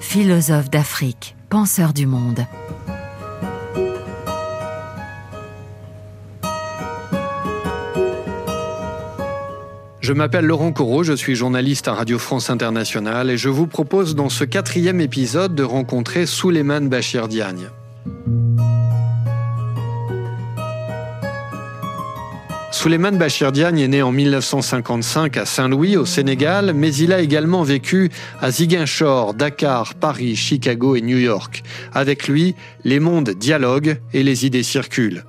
philosophe d'Afrique, penseur du monde. Je m'appelle Laurent Corot, je suis journaliste à Radio France Internationale et je vous propose dans ce quatrième épisode de rencontrer Souleymane Bachir Diagne. Souleymane Bachir Diagne est né en 1955 à Saint-Louis, au Sénégal, mais il a également vécu à Ziguinchor, Dakar, Paris, Chicago et New York. Avec lui, les mondes dialoguent et les idées circulent.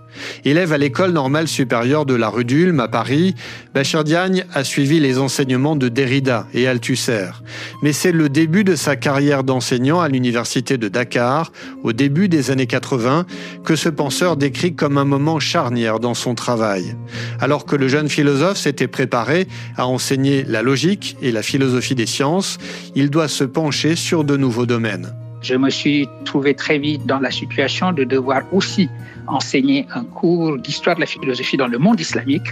Élève à l'école normale supérieure de la rue d'Ulm à Paris, Bachir Diagne a suivi les enseignements de Derrida et Althusser. Mais c'est le début de sa carrière d'enseignant à l'université de Dakar, au début des années 80, que ce penseur décrit comme un moment charnière dans son travail. Alors que le jeune philosophe s'était préparé à enseigner la logique et la philosophie des sciences, il doit se pencher sur de nouveaux domaines. Je me suis trouvé très vite dans la situation de devoir aussi enseigner un cours d'histoire de la philosophie dans le monde islamique.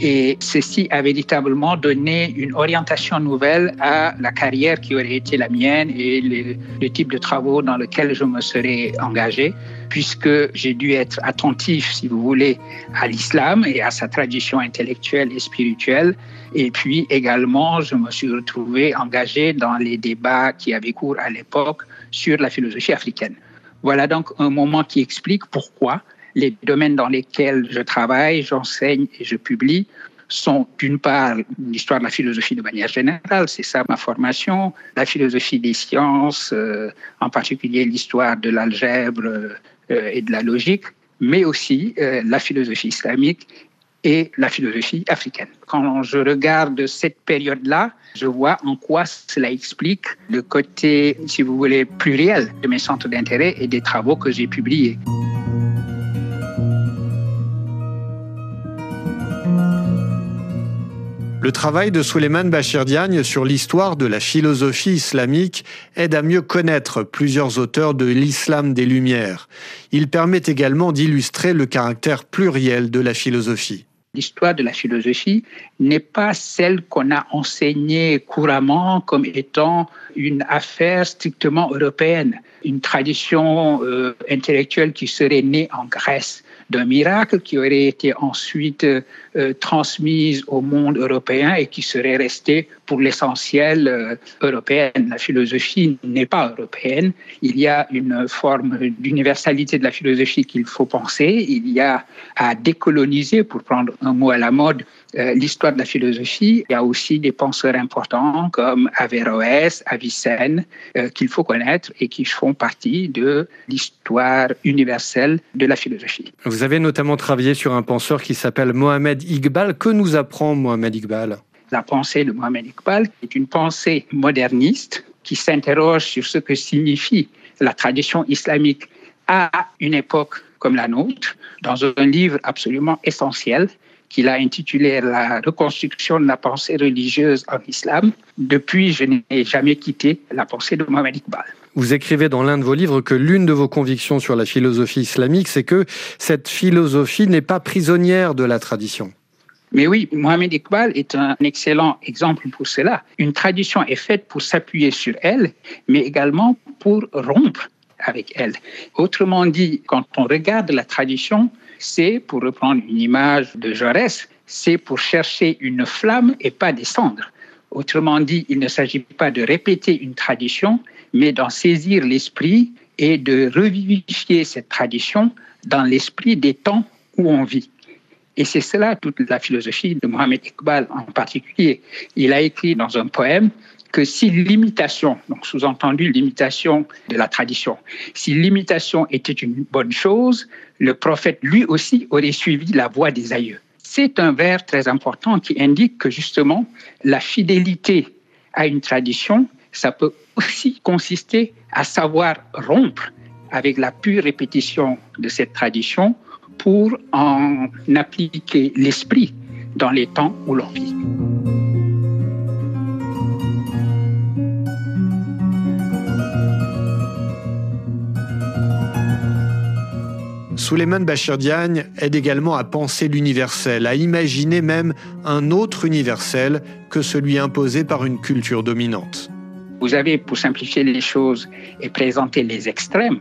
Et ceci a véritablement donné une orientation nouvelle à la carrière qui aurait été la mienne et le, type de travaux dans lesquels je me serais engagé, puisque j'ai dû être attentif, si vous voulez, à l'islam et à sa tradition intellectuelle et spirituelle. Et puis également, je me suis retrouvé engagé dans les débats qui avaient cours à l'époque sur la philosophie africaine. Voilà donc un moment qui explique pourquoi les domaines dans lesquels je travaille, j'enseigne et je publie sont d'une part l'histoire de la philosophie de manière générale, c'est ça ma formation, la philosophie des sciences, euh, en particulier l'histoire de l'algèbre euh, et de la logique, mais aussi euh, la philosophie islamique et la philosophie africaine. Quand je regarde cette période-là, je vois en quoi cela explique le côté, si vous voulez, pluriel de mes centres d'intérêt et des travaux que j'ai publiés. Le travail de Souleymane Bachir Diagne sur l'histoire de la philosophie islamique aide à mieux connaître plusieurs auteurs de l'islam des Lumières. Il permet également d'illustrer le caractère pluriel de la philosophie l'histoire de la philosophie n'est pas celle qu'on a enseignée couramment comme étant une affaire strictement européenne, une tradition euh, intellectuelle qui serait née en Grèce d'un miracle qui aurait été ensuite euh, transmise au monde européen et qui serait restée pour l'essentiel euh, européenne. La philosophie n'est pas européenne. Il y a une forme d'universalité de la philosophie qu'il faut penser. Il y a à décoloniser, pour prendre un mot à la mode, l'histoire de la philosophie. Il y a aussi des penseurs importants comme Averroès, Avicenne, euh, qu'il faut connaître et qui font partie de l'histoire universelle de la philosophie. Vous avez notamment travaillé sur un penseur qui s'appelle Mohamed Iqbal. Que nous apprend Mohamed Iqbal? La pensée de Mohamed Iqbal est une pensée moderniste qui s'interroge sur ce que signifie la tradition islamique à une époque comme la nôtre, dans un livre absolument essentiel qu'il a intitulé La reconstruction de la pensée religieuse en islam. Depuis, je n'ai jamais quitté la pensée de Mohamed Iqbal. Vous écrivez dans l'un de vos livres que l'une de vos convictions sur la philosophie islamique, c'est que cette philosophie n'est pas prisonnière de la tradition. Mais oui, Mohamed Iqbal est un excellent exemple pour cela. Une tradition est faite pour s'appuyer sur elle, mais également pour rompre avec elle. Autrement dit, quand on regarde la tradition, c'est, pour reprendre une image de Jaurès, c'est pour chercher une flamme et pas des cendres. Autrement dit, il ne s'agit pas de répéter une tradition, mais d'en saisir l'esprit et de revivifier cette tradition dans l'esprit des temps où on vit. Et c'est cela toute la philosophie de Mohamed Iqbal en particulier. Il a écrit dans un poème que si l'imitation, donc sous-entendu l'imitation de la tradition, si l'imitation était une bonne chose, le prophète lui aussi aurait suivi la voie des aïeux. C'est un vers très important qui indique que justement la fidélité à une tradition, ça peut aussi consister à savoir rompre avec la pure répétition de cette tradition pour en appliquer l'esprit dans les temps où l'on vit. Souleymane Bachir Diagne aide également à penser l'universel, à imaginer même un autre universel que celui imposé par une culture dominante. Vous avez, pour simplifier les choses et présenter les extrêmes,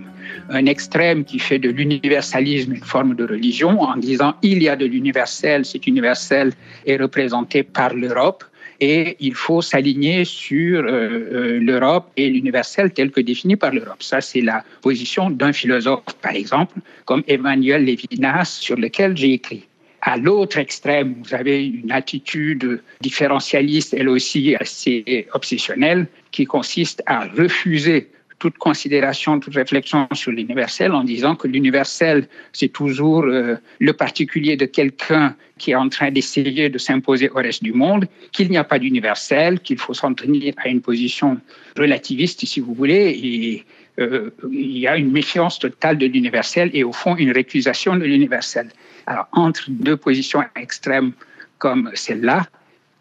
un extrême qui fait de l'universalisme une forme de religion en disant il y a de l'universel, cet universel est représenté par l'Europe et il faut s'aligner sur euh, euh, l'Europe et l'universel tel que défini par l'Europe. Ça, c'est la position d'un philosophe, par exemple, comme Emmanuel Lévinas, sur lequel j'ai écrit. À l'autre extrême, vous avez une attitude différentialiste, elle aussi assez obsessionnelle, qui consiste à refuser toute considération, toute réflexion sur l'universel en disant que l'universel, c'est toujours euh, le particulier de quelqu'un qui est en train d'essayer de s'imposer au reste du monde, qu'il n'y a pas d'universel, qu'il faut s'en tenir à une position relativiste, si vous voulez, et euh, il y a une méfiance totale de l'universel et au fond une récusation de l'universel. Alors, entre deux positions extrêmes comme celle-là,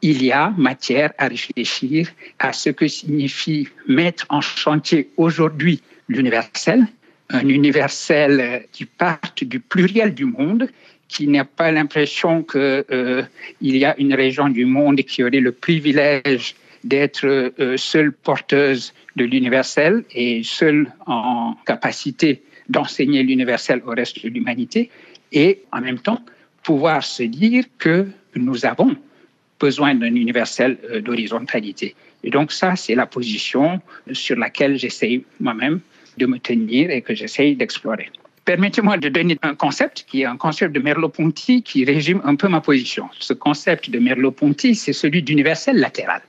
il y a matière à réfléchir à ce que signifie mettre en chantier aujourd'hui l'universel, un universel qui parte du pluriel du monde, qui n'a pas l'impression qu'il euh, y a une région du monde qui aurait le privilège d'être euh, seule porteuse de l'universel et seule en capacité d'enseigner l'universel au reste de l'humanité, et en même temps pouvoir se dire que nous avons besoin d'un universel euh, d'horizontalité. Et donc ça, c'est la position sur laquelle j'essaie moi-même de me tenir et que j'essaie d'explorer. Permettez-moi de donner un concept qui est un concept de Merleau-Ponty qui résume un peu ma position. Ce concept de Merleau-Ponty, c'est celui d'universel latéral.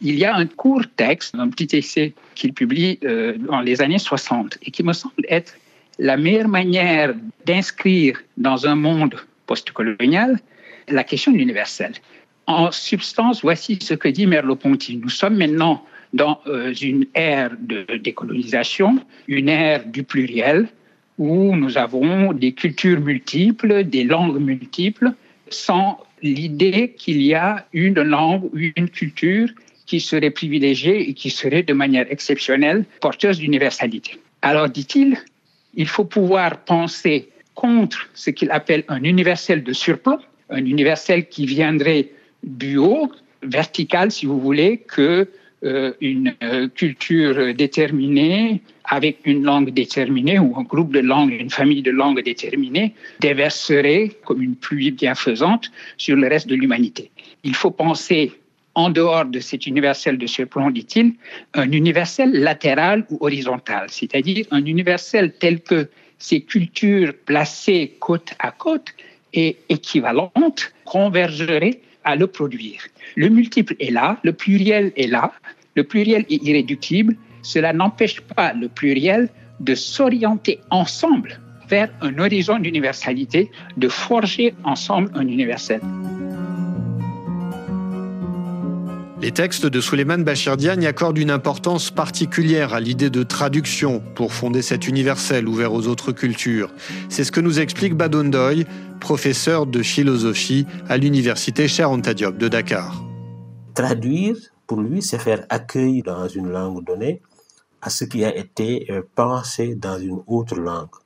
Il y a un court texte, un petit essai qu'il publie euh, dans les années 60 et qui me semble être la meilleure manière d'inscrire dans un monde postcolonial la question de l'universel. En substance, voici ce que dit Merleau-Ponty. Nous sommes maintenant dans euh, une ère de décolonisation, une ère du pluriel, où nous avons des cultures multiples, des langues multiples, sans l'idée qu'il y a une langue ou une culture qui serait privilégiée et qui serait de manière exceptionnelle porteuse d'universalité. Alors, dit-il, il faut pouvoir penser contre ce qu'il appelle un universel de surplomb, un universel qui viendrait du haut, vertical si vous voulez, que euh, une euh, culture déterminée avec une langue déterminée ou un groupe de langues, une famille de langues déterminées déverserait comme une pluie bienfaisante sur le reste de l'humanité. Il faut penser en dehors de cet universel de surplomb, dit-il, un universel latéral ou horizontal, c'est-à-dire un universel tel que ces cultures placées côte à côte et équivalentes convergeraient à le produire. Le multiple est là, le pluriel est là, le pluriel est irréductible, cela n'empêche pas le pluriel de s'orienter ensemble vers un horizon d'universalité, de forger ensemble un universel. Les textes de Suleiman Bachir accordent une importance particulière à l'idée de traduction pour fonder cet universel ouvert aux autres cultures. C'est ce que nous explique Badondoy, professeur de philosophie à l'université Cheikh Diop de Dakar. Traduire, pour lui, c'est faire accueil dans une langue donnée à ce qui a été euh, pensé dans une autre langue.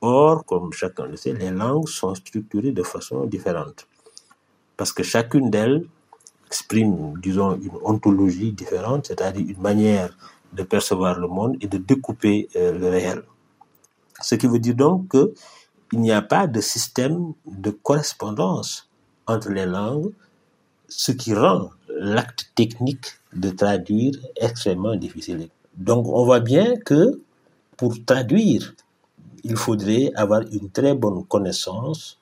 Or, comme chacun le sait, les langues sont structurées de façon différente. Parce que chacune d'elles exprime, disons, une ontologie différente, c'est-à-dire une manière de percevoir le monde et de découper euh, le réel. Ce qui veut dire donc qu'il n'y a pas de système de correspondance entre les langues, ce qui rend l'acte technique de traduire extrêmement difficile. Donc on voit bien que pour traduire, il faudrait avoir une très bonne connaissance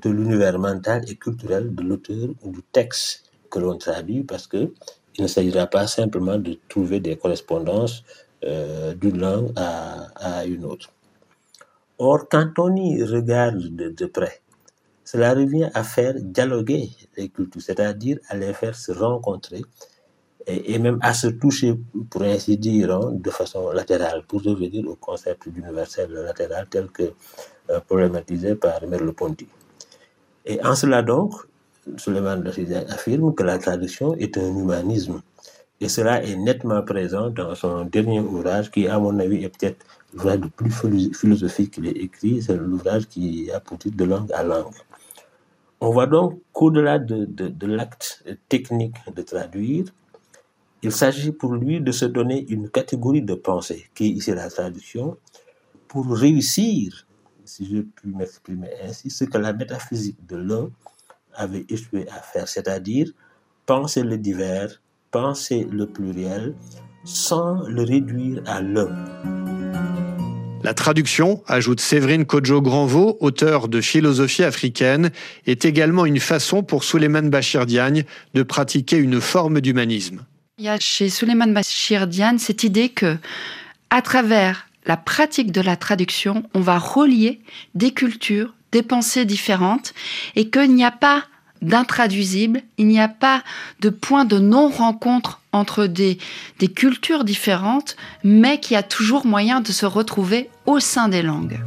de l'univers mental et culturel de l'auteur ou du texte que l'on traduit parce que il ne s'agira pas simplement de trouver des correspondances euh, d'une langue à, une autre. Or, quand on y regarde de, près, cela revient à faire dialoguer les cultures, c'est-à-dire à les faire se rencontrer et, même à se toucher, pour ainsi dire, hein, de façon latérale, pour revenir au concept d'universel latéral tel que euh, problématisé par Merleau-Ponty. Et en cela donc, Suleiman affirme que la traduction est un humanisme. Et cela est nettement présent dans son dernier ouvrage, qui, à mon avis, est peut-être l'ouvrage le plus philosophique qu'il ait écrit. C'est l'ouvrage qui a pour De langue à langue. On voit donc qu'au-delà de, l'acte technique de traduire, Il s'agit pour lui de se donner une catégorie de pensée, qui est ici la traduction, pour réussir, si je puis m'exprimer ainsi, ce que la métaphysique de l'un avait échoué à faire, c'est-à-dire penser le divers, penser le pluriel, sans le réduire à l'un. La traduction, ajoute Séverine Kodjo Granvaux, auteur de Philosophie africaine, est également une façon pour Souleymane Bachir Diagne de pratiquer une forme d'humanisme. Il y a chez Souleymane Bachir Diagne cette idée que, à travers la pratique de la traduction, on va relier des cultures, des pensées différentes, et qu'il n'y a pas d'intraduisible, il n'y a pas de point de non-rencontre entre des, des cultures différentes, mais qu'il y a toujours moyen de se retrouver au sein des langues.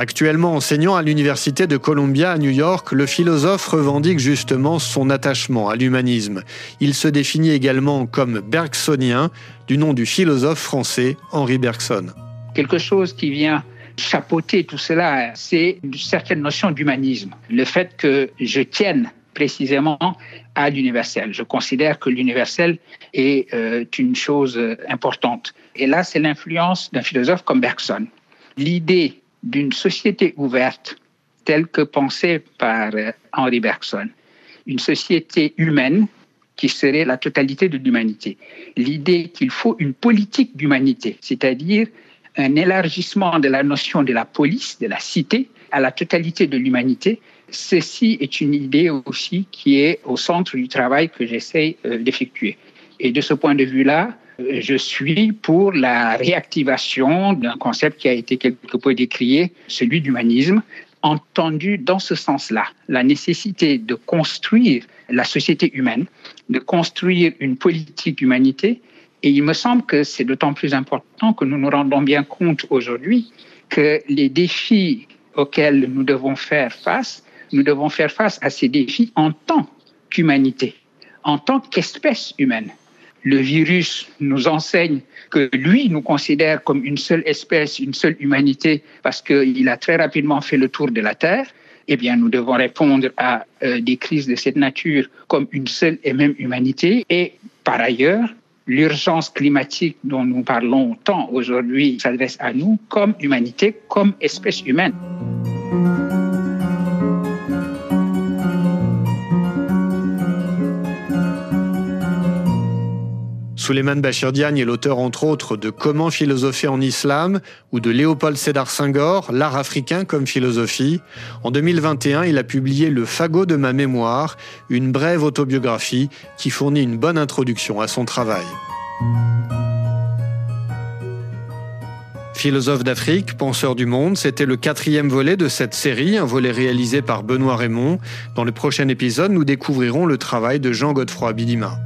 Actuellement enseignant à l'Université de Columbia à New York, le philosophe revendique justement son attachement à l'humanisme. Il se définit également comme bergsonien, du nom du philosophe français Henri Bergson. Quelque chose qui vient chapeauter tout cela, c'est une certaine notion d'humanisme. Le fait que je tienne précisément à l'universel. Je considère que l'universel est euh, une chose importante. Et là, c'est l'influence d'un philosophe comme Bergson. L'idée d'une société ouverte telle que pensée par euh, Henri Bergson, une société humaine qui serait la totalité de l'humanité. L'idée qu'il faut une politique d'humanité, c'est-à-dire un élargissement de la notion de la police, de la cité, à la totalité de l'humanité. Ceci est une idée aussi qui est au centre du travail que j'essaie euh, d'effectuer. Et de ce point de vue-là, euh, je suis pour la réactivation d'un concept qui a été quelque peu décrié, celui d'humanisme, entendu dans ce sens-là, la nécessité de construire la société humaine, de construire une politique d'humanité et il me semble que c'est d'autant plus important que nous nous rendons bien compte aujourd'hui que les défis auxquels nous devons faire face, nous devons faire face à ces défis en tant qu'humanité, en tant qu'espèce humaine. Le virus nous enseigne que lui nous considère comme une seule espèce, une seule humanité, parce qu'il a très rapidement fait le tour de la Terre. Eh bien, nous devons répondre à euh, des crises de cette nature comme une seule et même humanité. Et par ailleurs, l'urgence climatique dont nous parlons tant aujourd'hui s'adresse à nous comme humanité, comme espèce humaine. Souleymane Bachir Diagne est l'auteur entre autres de Comment philosopher en islam ou de Léopold Sédar Senghor, L'art africain comme philosophie. En 2021, il a publié Le fagot de ma mémoire, une brève autobiographie qui fournit une bonne introduction à son travail. Philosophe d'Afrique, penseur du monde, c'était le quatrième volet de cette série, un volet réalisé par Benoît Raymond. Dans le prochain épisode, nous découvrirons le travail de Jean Godefroy Bidima.